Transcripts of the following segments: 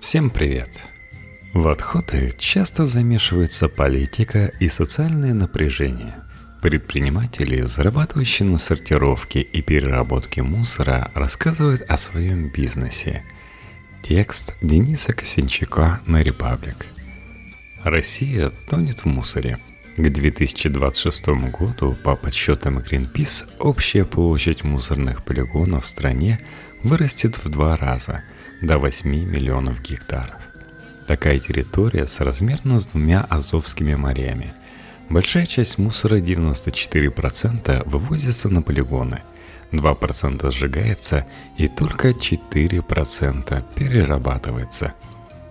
Всем привет! В отходы часто замешивается политика и социальное напряжение. Предприниматели, зарабатывающие на сортировке и переработке мусора, рассказывают о своем бизнесе. Текст Дениса Косинчака на Репаблик. Россия тонет в мусоре. К 2026 году, по подсчетам Greenpeace, общая площадь мусорных полигонов в стране вырастет в два раза – до 8 миллионов гектаров. Такая территория соразмерна с двумя Азовскими морями. Большая часть мусора, 94%, вывозится на полигоны, 2% сжигается и только 4% перерабатывается.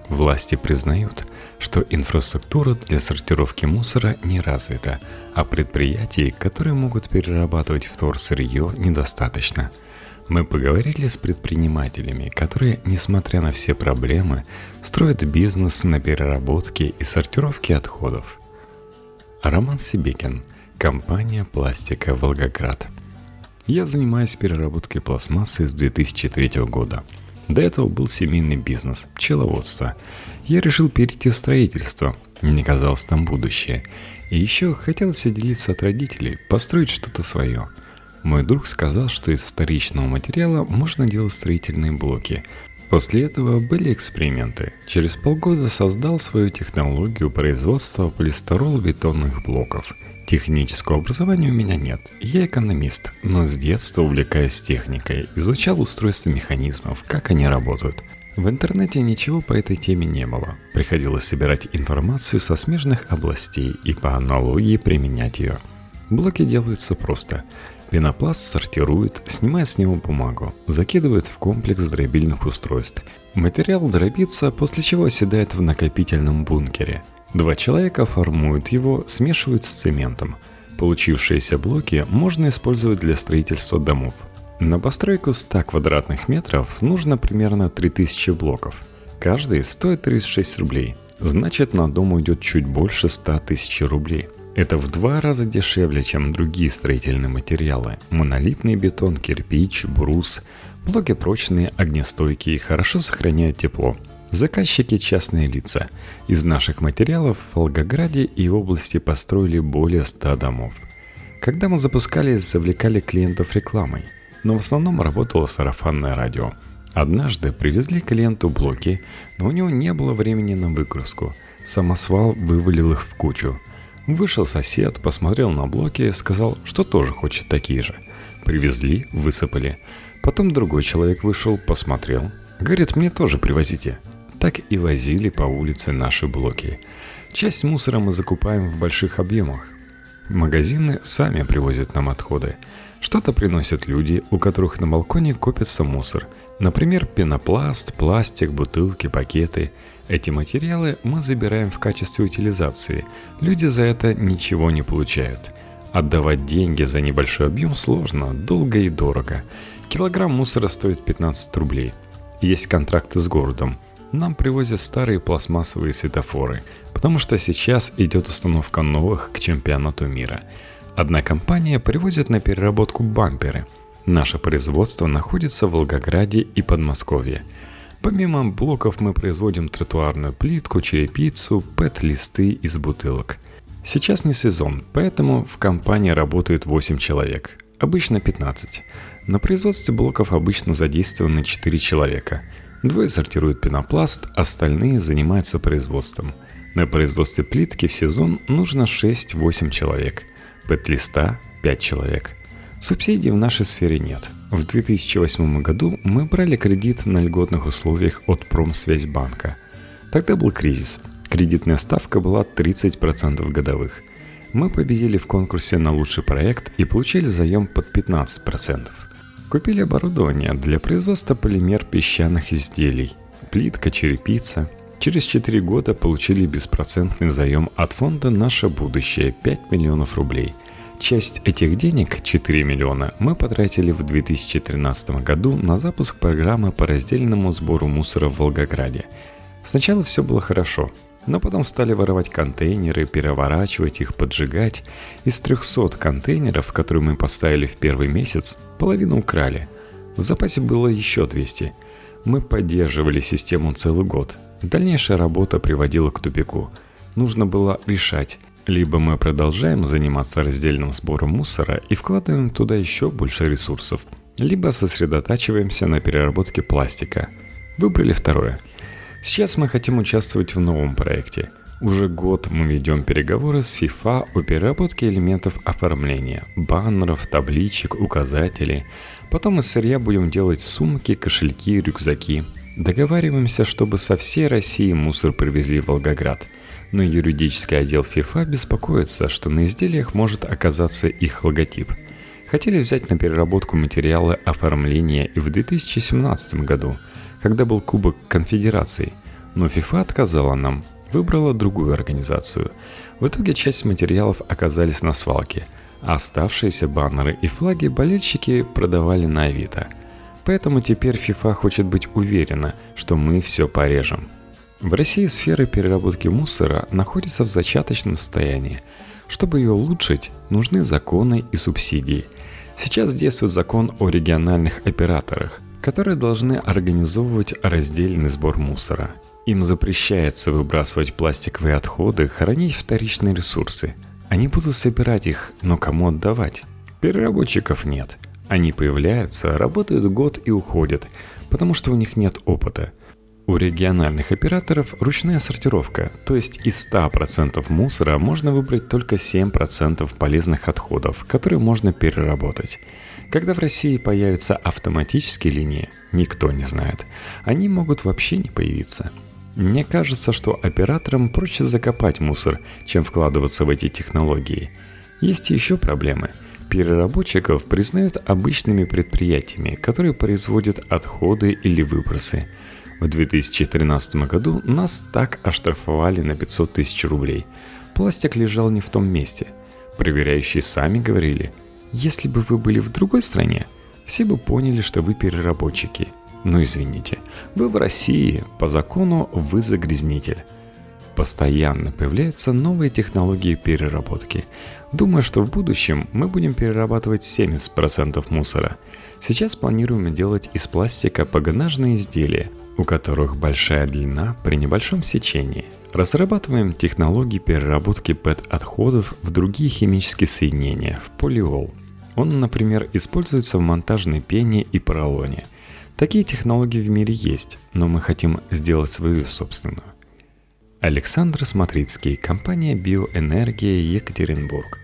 Власти признают, что инфраструктура для сортировки мусора не развита, а предприятий, которые могут перерабатывать вторсырье, недостаточно – мы поговорили с предпринимателями, которые, несмотря на все проблемы, строят бизнес на переработке и сортировке отходов. Роман Сибекин, компания «Пластика Волгоград». Я занимаюсь переработкой пластмассы с 2003 года. До этого был семейный бизнес, пчеловодство. Я решил перейти в строительство, мне казалось там будущее. И еще хотелось отделиться от родителей, построить что-то свое – мой друг сказал, что из вторичного материала можно делать строительные блоки. После этого были эксперименты. Через полгода создал свою технологию производства полистиролбетонных блоков. Технического образования у меня нет. Я экономист, но с детства увлекаюсь техникой, изучал устройство механизмов, как они работают. В интернете ничего по этой теме не было. Приходилось собирать информацию со смежных областей и по аналогии применять ее. Блоки делаются просто. Пенопласт сортирует, снимая с него бумагу, закидывает в комплекс дробильных устройств. Материал дробится, после чего оседает в накопительном бункере. Два человека формуют его, смешивают с цементом. Получившиеся блоки можно использовать для строительства домов. На постройку 100 квадратных метров нужно примерно 3000 блоков. Каждый стоит 36 рублей. Значит, на дом уйдет чуть больше 100 тысяч рублей. Это в два раза дешевле, чем другие строительные материалы. Монолитный бетон, кирпич, брус. Блоки прочные, огнестойкие, хорошо сохраняют тепло. Заказчики – частные лица. Из наших материалов в Волгограде и области построили более 100 домов. Когда мы запускались, завлекали клиентов рекламой, но в основном работало сарафанное радио. Однажды привезли клиенту блоки, но у него не было времени на выгрузку. Самосвал вывалил их в кучу – Вышел сосед, посмотрел на блоки, сказал, что тоже хочет такие же. Привезли, высыпали. Потом другой человек вышел, посмотрел. Говорит, мне тоже привозите. Так и возили по улице наши блоки. Часть мусора мы закупаем в больших объемах. Магазины сами привозят нам отходы. Что-то приносят люди, у которых на балконе копится мусор. Например, пенопласт, пластик, бутылки, пакеты – эти материалы мы забираем в качестве утилизации. Люди за это ничего не получают. Отдавать деньги за небольшой объем сложно, долго и дорого. Килограмм мусора стоит 15 рублей. Есть контракты с городом. Нам привозят старые пластмассовые светофоры, потому что сейчас идет установка новых к чемпионату мира. Одна компания привозит на переработку бамперы. Наше производство находится в Волгограде и Подмосковье – Помимо блоков мы производим тротуарную плитку, черепицу, пэт-листы из бутылок. Сейчас не сезон, поэтому в компании работает 8 человек, обычно 15. На производстве блоков обычно задействованы 4 человека. Двое сортируют пенопласт, остальные занимаются производством. На производстве плитки в сезон нужно 6-8 человек, пэт-листа 5 человек – Субсидий в нашей сфере нет. В 2008 году мы брали кредит на льготных условиях от Промсвязьбанка. Тогда был кризис. Кредитная ставка была 30% годовых. Мы победили в конкурсе на лучший проект и получили заем под 15%. Купили оборудование для производства полимер песчаных изделий, плитка, черепица. Через 4 года получили беспроцентный заем от фонда «Наше будущее» 5 миллионов рублей – Часть этих денег, 4 миллиона, мы потратили в 2013 году на запуск программы по раздельному сбору мусора в Волгограде. Сначала все было хорошо, но потом стали воровать контейнеры, переворачивать их, поджигать. Из 300 контейнеров, которые мы поставили в первый месяц, половину украли. В запасе было еще 200. Мы поддерживали систему целый год. Дальнейшая работа приводила к тупику. Нужно было решать, либо мы продолжаем заниматься раздельным сбором мусора и вкладываем туда еще больше ресурсов, либо сосредотачиваемся на переработке пластика. Выбрали второе. Сейчас мы хотим участвовать в новом проекте. Уже год мы ведем переговоры с FIFA о переработке элементов оформления, баннеров, табличек, указателей. Потом из сырья будем делать сумки, кошельки, рюкзаки. Договариваемся, чтобы со всей России мусор привезли в Волгоград – но юридический отдел FIFA беспокоится, что на изделиях может оказаться их логотип. Хотели взять на переработку материалы оформления и в 2017 году, когда был Кубок Конфедерации, но FIFA отказала нам, выбрала другую организацию. В итоге часть материалов оказались на свалке, а оставшиеся баннеры и флаги болельщики продавали на Авито. Поэтому теперь FIFA хочет быть уверена, что мы все порежем – в России сфера переработки мусора находится в зачаточном состоянии. Чтобы ее улучшить, нужны законы и субсидии. Сейчас действует закон о региональных операторах, которые должны организовывать раздельный сбор мусора. Им запрещается выбрасывать пластиковые отходы, хранить вторичные ресурсы. Они будут собирать их, но кому отдавать? Переработчиков нет. Они появляются, работают год и уходят, потому что у них нет опыта – у региональных операторов ручная сортировка, то есть из 100% мусора можно выбрать только 7% полезных отходов, которые можно переработать. Когда в России появятся автоматические линии, никто не знает. Они могут вообще не появиться. Мне кажется, что операторам проще закопать мусор, чем вкладываться в эти технологии. Есть еще проблемы. Переработчиков признают обычными предприятиями, которые производят отходы или выбросы – в 2013 году нас так оштрафовали на 500 тысяч рублей. Пластик лежал не в том месте. Проверяющие сами говорили, если бы вы были в другой стране, все бы поняли, что вы переработчики. Но извините, вы в России, по закону вы загрязнитель. Постоянно появляются новые технологии переработки. Думаю, что в будущем мы будем перерабатывать 70% мусора. Сейчас планируем делать из пластика погонажные изделия – у которых большая длина при небольшом сечении. Разрабатываем технологии переработки ПЭТ-отходов в другие химические соединения, в полиол. Он, например, используется в монтажной пене и поролоне. Такие технологии в мире есть, но мы хотим сделать свою собственную. Александр Смотрицкий, компания «Биоэнергия Екатеринбург».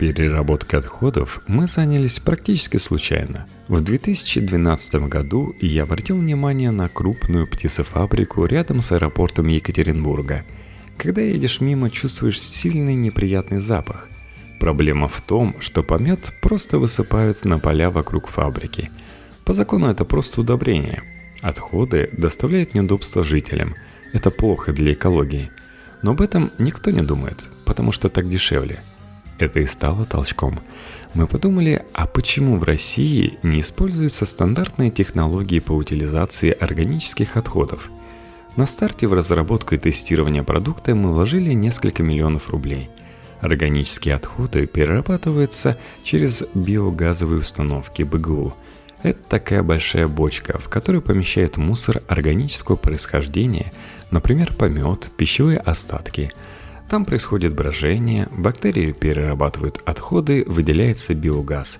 Переработкой отходов мы занялись практически случайно. В 2012 году я обратил внимание на крупную птицефабрику рядом с аэропортом Екатеринбурга. Когда едешь мимо, чувствуешь сильный неприятный запах. Проблема в том, что помет просто высыпают на поля вокруг фабрики. По закону это просто удобрение. Отходы доставляют неудобства жителям. Это плохо для экологии. Но об этом никто не думает, потому что так дешевле – это и стало толчком. Мы подумали, а почему в России не используются стандартные технологии по утилизации органических отходов? На старте в разработку и тестирование продукта мы вложили несколько миллионов рублей. Органические отходы перерабатываются через биогазовые установки БГУ. Это такая большая бочка, в которую помещают мусор органического происхождения, например, помет, пищевые остатки – там происходит брожение, бактерии перерабатывают отходы, выделяется биогаз.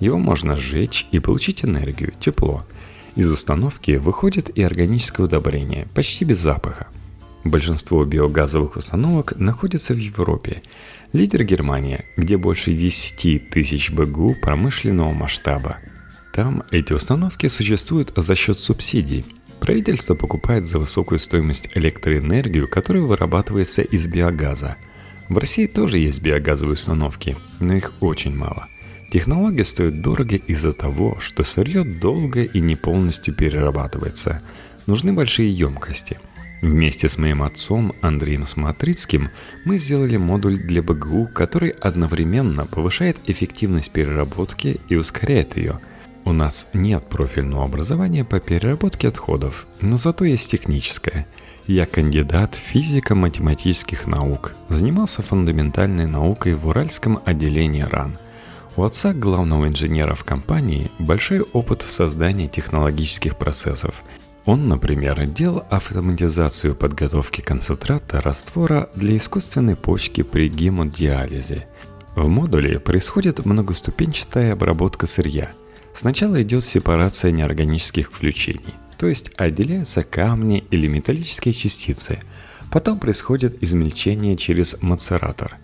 Его можно сжечь и получить энергию, тепло. Из установки выходит и органическое удобрение, почти без запаха. Большинство биогазовых установок находятся в Европе. Лидер Германия, где больше 10 тысяч БГУ промышленного масштаба. Там эти установки существуют за счет субсидий – Правительство покупает за высокую стоимость электроэнергию, которая вырабатывается из биогаза. В России тоже есть биогазовые установки, но их очень мало. Технология стоит дорого из-за того, что сырье долго и не полностью перерабатывается. Нужны большие емкости. Вместе с моим отцом Андреем Смотрицким мы сделали модуль для БГУ, который одновременно повышает эффективность переработки и ускоряет ее – у нас нет профильного образования по переработке отходов, но зато есть техническое. Я кандидат физико-математических наук, занимался фундаментальной наукой в Уральском отделении РАН. У отца главного инженера в компании большой опыт в создании технологических процессов. Он, например, делал автоматизацию подготовки концентрата раствора для искусственной почки при гемодиализе. В модуле происходит многоступенчатая обработка сырья. Сначала идет сепарация неорганических включений, то есть отделяются камни или металлические частицы. Потом происходит измельчение через мацератор.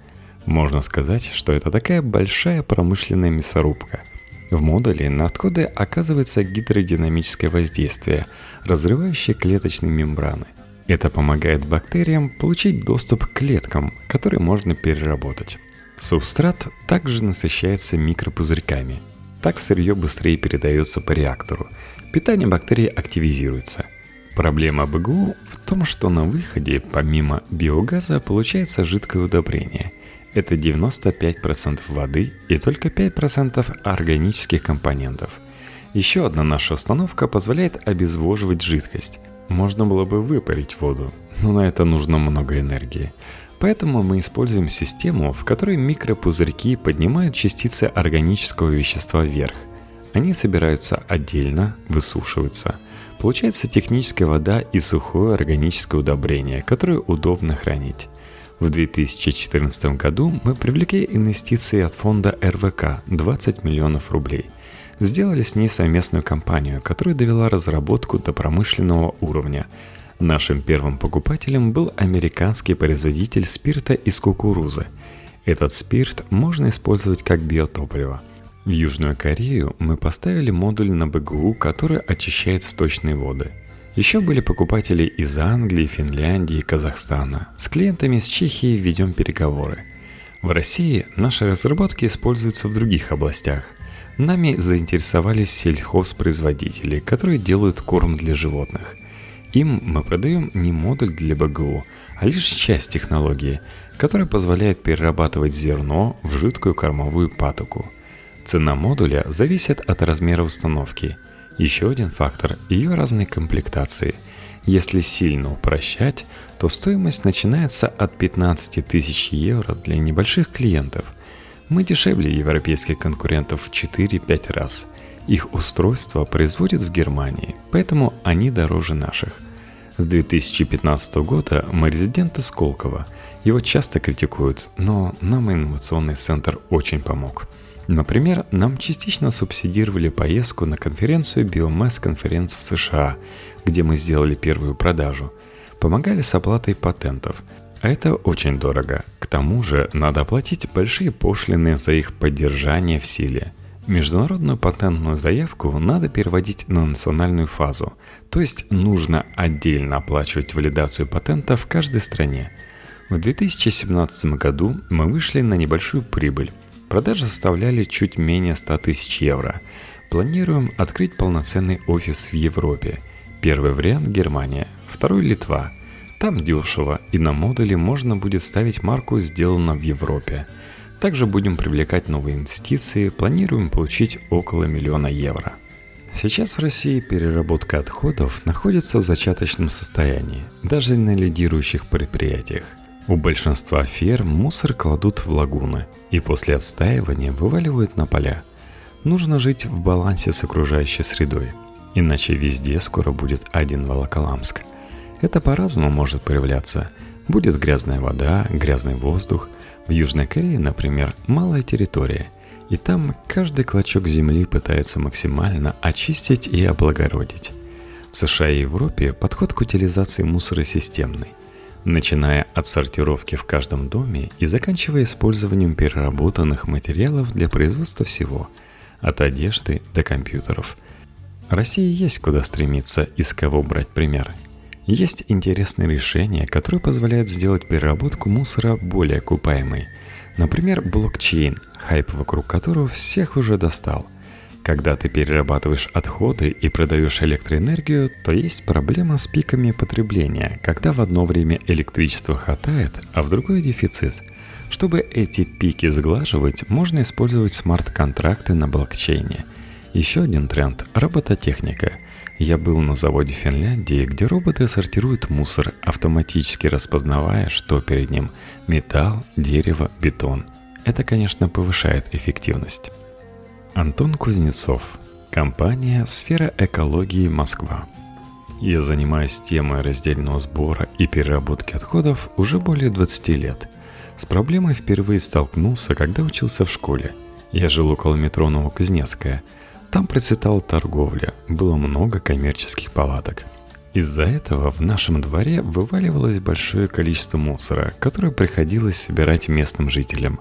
Можно сказать, что это такая большая промышленная мясорубка – в модуле на отходы оказывается гидродинамическое воздействие, разрывающее клеточные мембраны. Это помогает бактериям получить доступ к клеткам, которые можно переработать. Субстрат также насыщается микропузырьками. Так сырье быстрее передается по реактору. Питание бактерий активизируется. Проблема БГУ в том, что на выходе помимо биогаза получается жидкое удобрение – это 95% воды и только 5% органических компонентов. Еще одна наша установка позволяет обезвоживать жидкость. Можно было бы выпарить воду, но на это нужно много энергии. Поэтому мы используем систему, в которой микропузырьки поднимают частицы органического вещества вверх. Они собираются отдельно, высушиваются. Получается техническая вода и сухое органическое удобрение, которое удобно хранить. В 2014 году мы привлекли инвестиции от фонда РВК 20 миллионов рублей. Сделали с ней совместную компанию, которая довела разработку до промышленного уровня. Нашим первым покупателем был американский производитель спирта из кукурузы. Этот спирт можно использовать как биотопливо. В Южную Корею мы поставили модуль на БГУ, который очищает сточные воды – еще были покупатели из Англии, Финляндии, Казахстана. С клиентами из Чехии ведем переговоры. В России наши разработки используются в других областях. Нами заинтересовались сельхозпроизводители, которые делают корм для животных. Им мы продаем не модуль для БГУ, а лишь часть технологии, которая позволяет перерабатывать зерно в жидкую кормовую патоку. Цена модуля зависит от размера установки – еще один фактор – ее разные комплектации. Если сильно упрощать, то стоимость начинается от 15 тысяч евро для небольших клиентов. Мы дешевле европейских конкурентов в 4-5 раз. Их устройство производят в Германии, поэтому они дороже наших. С 2015 года мы резиденты Сколково. Его часто критикуют, но нам инновационный центр очень помог – Например, нам частично субсидировали поездку на конференцию Biomass Conference в США, где мы сделали первую продажу. Помогали с оплатой патентов. А это очень дорого. К тому же надо оплатить большие пошлины за их поддержание в силе. Международную патентную заявку надо переводить на национальную фазу, то есть нужно отдельно оплачивать валидацию патента в каждой стране. В 2017 году мы вышли на небольшую прибыль – Продажи составляли чуть менее 100 тысяч евро. Планируем открыть полноценный офис в Европе. Первый вариант – Германия, второй – Литва. Там дешево, и на модуле можно будет ставить марку «Сделано в Европе». Также будем привлекать новые инвестиции, планируем получить около миллиона евро. Сейчас в России переработка отходов находится в зачаточном состоянии, даже на лидирующих предприятиях – у большинства ферм мусор кладут в лагуны и после отстаивания вываливают на поля. Нужно жить в балансе с окружающей средой, иначе везде скоро будет один Волоколамск. Это по-разному может проявляться. Будет грязная вода, грязный воздух. В Южной Корее, например, малая территория, и там каждый клочок земли пытается максимально очистить и облагородить. В США и Европе подход к утилизации мусора системный – начиная от сортировки в каждом доме и заканчивая использованием переработанных материалов для производства всего, от одежды до компьютеров. России есть куда стремиться и с кого брать пример. Есть интересные решения, которые позволяют сделать переработку мусора более окупаемой. Например, блокчейн, хайп вокруг которого всех уже достал – когда ты перерабатываешь отходы и продаешь электроэнергию, то есть проблема с пиками потребления, когда в одно время электричества хватает, а в другое дефицит. Чтобы эти пики сглаживать, можно использовать смарт-контракты на блокчейне. Еще один тренд – робототехника. Я был на заводе в Финляндии, где роботы сортируют мусор, автоматически распознавая, что перед ним – металл, дерево, бетон. Это, конечно, повышает эффективность. Антон Кузнецов. Компания «Сфера экологии Москва». Я занимаюсь темой раздельного сбора и переработки отходов уже более 20 лет. С проблемой впервые столкнулся, когда учился в школе. Я жил около метро Новокузнецкая. Там процветала торговля, было много коммерческих палаток. Из-за этого в нашем дворе вываливалось большое количество мусора, которое приходилось собирать местным жителям.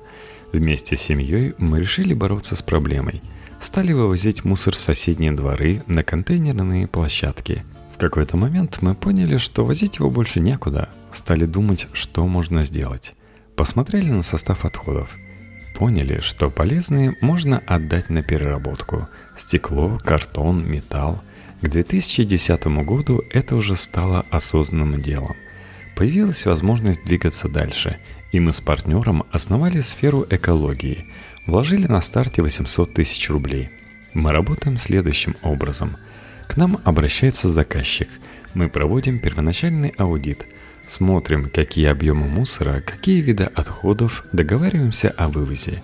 Вместе с семьей мы решили бороться с проблемой. Стали вывозить мусор в соседние дворы на контейнерные площадки – в какой-то момент мы поняли, что возить его больше некуда. Стали думать, что можно сделать. Посмотрели на состав отходов. Поняли, что полезные можно отдать на переработку. Стекло, картон, металл. К 2010 году это уже стало осознанным делом. Появилась возможность двигаться дальше, и мы с партнером основали сферу экологии. Вложили на старте 800 тысяч рублей. Мы работаем следующим образом – к нам обращается заказчик. Мы проводим первоначальный аудит. Смотрим, какие объемы мусора, какие виды отходов, договариваемся о вывозе.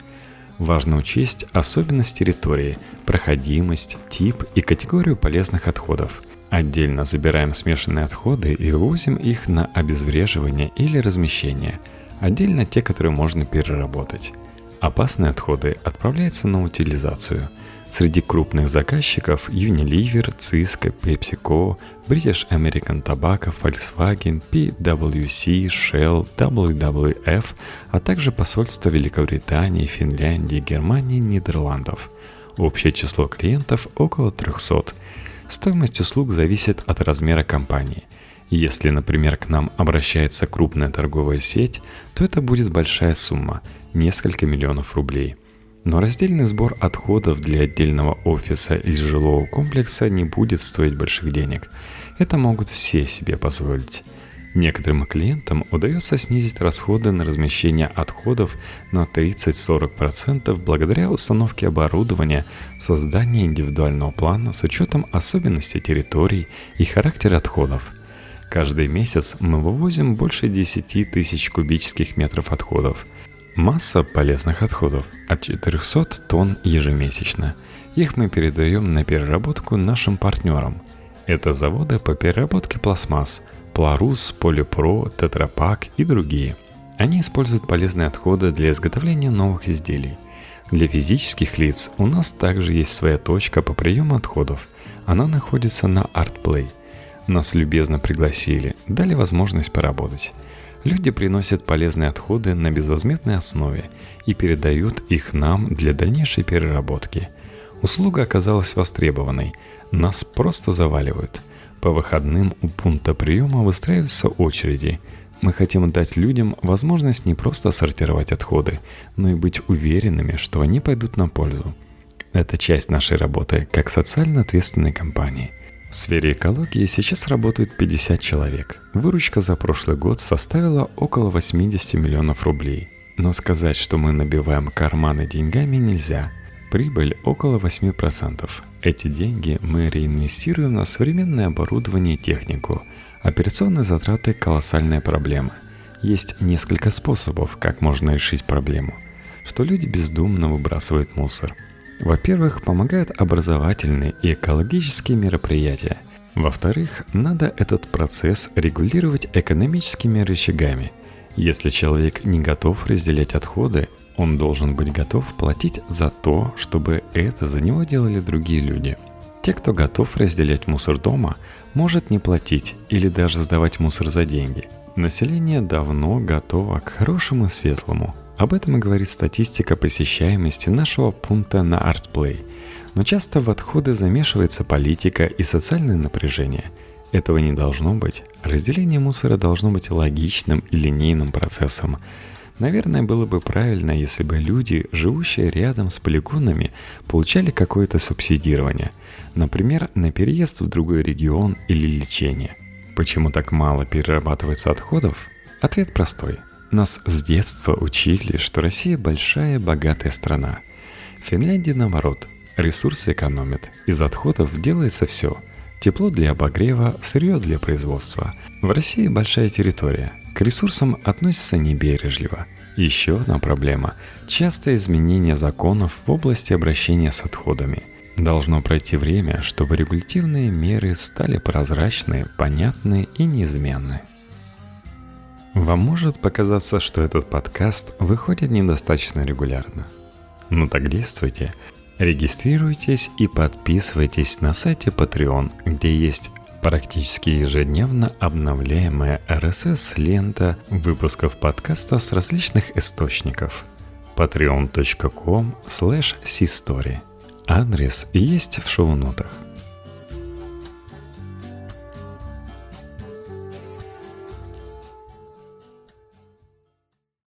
Важно учесть особенность территории, проходимость, тип и категорию полезных отходов. Отдельно забираем смешанные отходы и вывозим их на обезвреживание или размещение. Отдельно те, которые можно переработать. Опасные отходы отправляются на утилизацию – Среди крупных заказчиков Unilever, Cisco, PepsiCo, British American Tobacco, Volkswagen, PwC, Shell, WWF, а также посольства Великобритании, Финляндии, Германии, Нидерландов. Общее число клиентов около 300. Стоимость услуг зависит от размера компании. Если, например, к нам обращается крупная торговая сеть, то это будет большая сумма – несколько миллионов рублей – но раздельный сбор отходов для отдельного офиса или жилого комплекса не будет стоить больших денег. Это могут все себе позволить. Некоторым клиентам удается снизить расходы на размещение отходов на 30-40% благодаря установке оборудования, созданию индивидуального плана с учетом особенностей территорий и характера отходов. Каждый месяц мы вывозим больше 10 тысяч кубических метров отходов – Масса полезных отходов от 400 тонн ежемесячно. Их мы передаем на переработку нашим партнерам. Это заводы по переработке пластмасс, Пларус, Полипро, Тетрапак и другие. Они используют полезные отходы для изготовления новых изделий. Для физических лиц у нас также есть своя точка по приему отходов. Она находится на ArtPlay. Нас любезно пригласили, дали возможность поработать. Люди приносят полезные отходы на безвозмездной основе и передают их нам для дальнейшей переработки. Услуга оказалась востребованной, нас просто заваливают. По выходным у пункта приема выстраиваются очереди. Мы хотим дать людям возможность не просто сортировать отходы, но и быть уверенными, что они пойдут на пользу. Это часть нашей работы как социально ответственной компании – в сфере экологии сейчас работают 50 человек. Выручка за прошлый год составила около 80 миллионов рублей. Но сказать, что мы набиваем карманы деньгами нельзя. Прибыль около 8%. Эти деньги мы реинвестируем на современное оборудование и технику. Операционные затраты – колоссальная проблема. Есть несколько способов, как можно решить проблему. Что люди бездумно выбрасывают мусор – во-первых, помогают образовательные и экологические мероприятия. Во-вторых, надо этот процесс регулировать экономическими рычагами. Если человек не готов разделять отходы, он должен быть готов платить за то, чтобы это за него делали другие люди. Те, кто готов разделять мусор дома, может не платить или даже сдавать мусор за деньги. Население давно готово к хорошему и светлому, об этом и говорит статистика посещаемости нашего пункта на ArtPlay. Но часто в отходы замешивается политика и социальное напряжение. Этого не должно быть. Разделение мусора должно быть логичным и линейным процессом. Наверное, было бы правильно, если бы люди, живущие рядом с полигонами, получали какое-то субсидирование. Например, на переезд в другой регион или лечение. Почему так мало перерабатывается отходов? Ответ простой – нас с детства учили, что Россия большая богатая страна. В Финляндии наоборот, ресурсы экономят, из отходов делается все. Тепло для обогрева, сырье для производства. В России большая территория, к ресурсам относятся небережливо. Еще одна проблема – частое изменение законов в области обращения с отходами. Должно пройти время, чтобы регулятивные меры стали прозрачны, понятны и неизменны. Вам может показаться, что этот подкаст выходит недостаточно регулярно. Ну так действуйте. Регистрируйтесь и подписывайтесь на сайте Patreon, где есть практически ежедневно обновляемая RSS-лента выпусков подкаста с различных источников. patreon.com slash Адрес есть в шоу-нотах.